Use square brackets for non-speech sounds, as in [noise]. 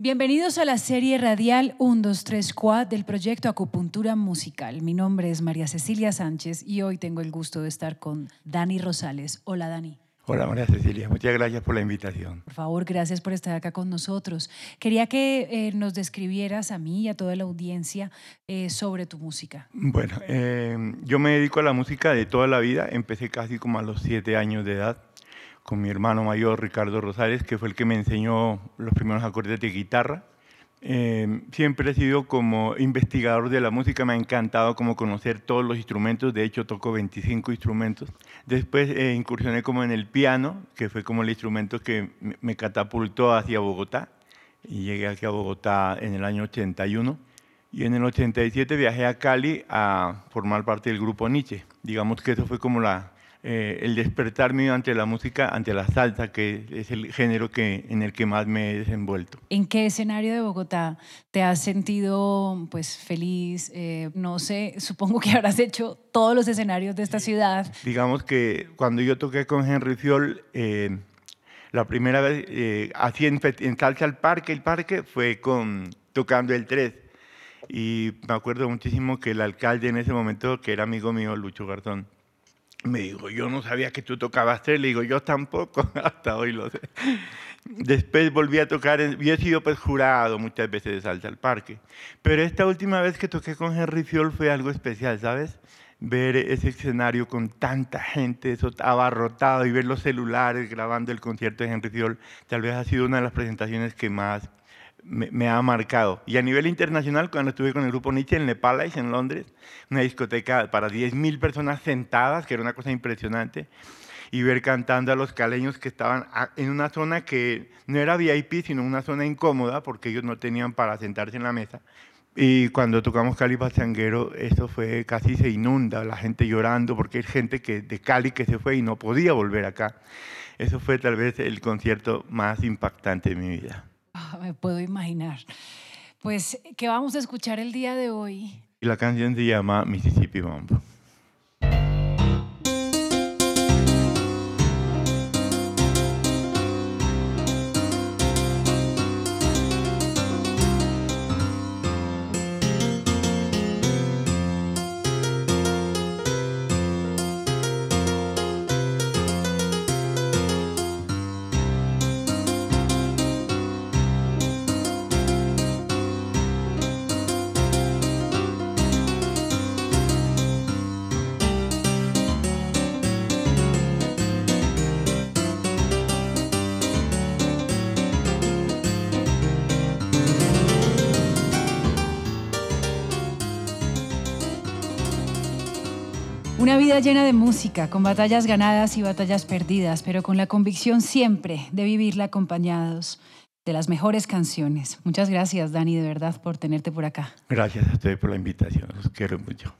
Bienvenidos a la serie radial 1, 2, 3, 4 del proyecto Acupuntura Musical. Mi nombre es María Cecilia Sánchez y hoy tengo el gusto de estar con Dani Rosales. Hola Dani. Hola María Cecilia, muchas gracias por la invitación. Por favor, gracias por estar acá con nosotros. Quería que eh, nos describieras a mí y a toda la audiencia eh, sobre tu música. Bueno, eh, yo me dedico a la música de toda la vida, empecé casi como a los siete años de edad con mi hermano mayor Ricardo Rosales, que fue el que me enseñó los primeros acordes de guitarra. Eh, siempre he sido como investigador de la música, me ha encantado como conocer todos los instrumentos, de hecho toco 25 instrumentos. Después eh, incursioné como en el piano, que fue como el instrumento que me catapultó hacia Bogotá, y llegué aquí a Bogotá en el año 81. Y en el 87 viajé a Cali a formar parte del grupo Nietzsche. Digamos que eso fue como la, eh, el despertar mío ante la música, ante la salsa, que es el género que, en el que más me he desenvuelto. ¿En qué escenario de Bogotá te has sentido pues, feliz? Eh, no sé, [laughs] supongo que habrás hecho todos los escenarios de esta ciudad. Digamos que cuando yo toqué con Henry Fiol, eh, la primera vez, así en, en, Salsa al Parque, el parque fue con, tocando el 3. Y me acuerdo muchísimo que el alcalde en ese momento, que era amigo mío, Lucho Garzón, me dijo, yo no sabía que tú tocabas tres. Le digo, yo tampoco, [laughs] hasta hoy lo sé. Después volví a tocar, yo he sido pues jurado muchas veces de Salsa al Parque, pero esta última vez que toqué con Henry Fiol fue algo especial, ¿sabes? Ver ese escenario con tanta gente, eso abarrotado y ver los celulares grabando el concierto de Henry Fiol, tal vez ha sido una de las presentaciones que más me, ha marcado. Y a nivel internacional, cuando estuve con el grupo Nietzsche en Le Palace, en Londres, una discoteca para 10.000 personas sentadas, que era una cosa impresionante, y ver cantando a los caleños que estaban en una zona que no era VIP, sino una zona incómoda, porque ellos no tenían para sentarse en la mesa. Y cuando tocamos Cali Pachanguero, eso fue casi se inunda, la gente llorando, porque hay gente que, de Cali que se fue y no podía volver acá. Eso fue tal vez el concierto más impactante de mi vida. [laughs] Me puedo imaginar. Pues, ¿qué vamos a escuchar el día de hoy? La canción se llama Mississippi Mambo. Una vida llena de música, con batallas ganadas y batallas perdidas, pero con la convicción siempre de vivirla acompañados de las mejores canciones. Muchas gracias, Dani, de verdad, por tenerte por acá. Gracias a ustedes por la invitación. Los quiero mucho.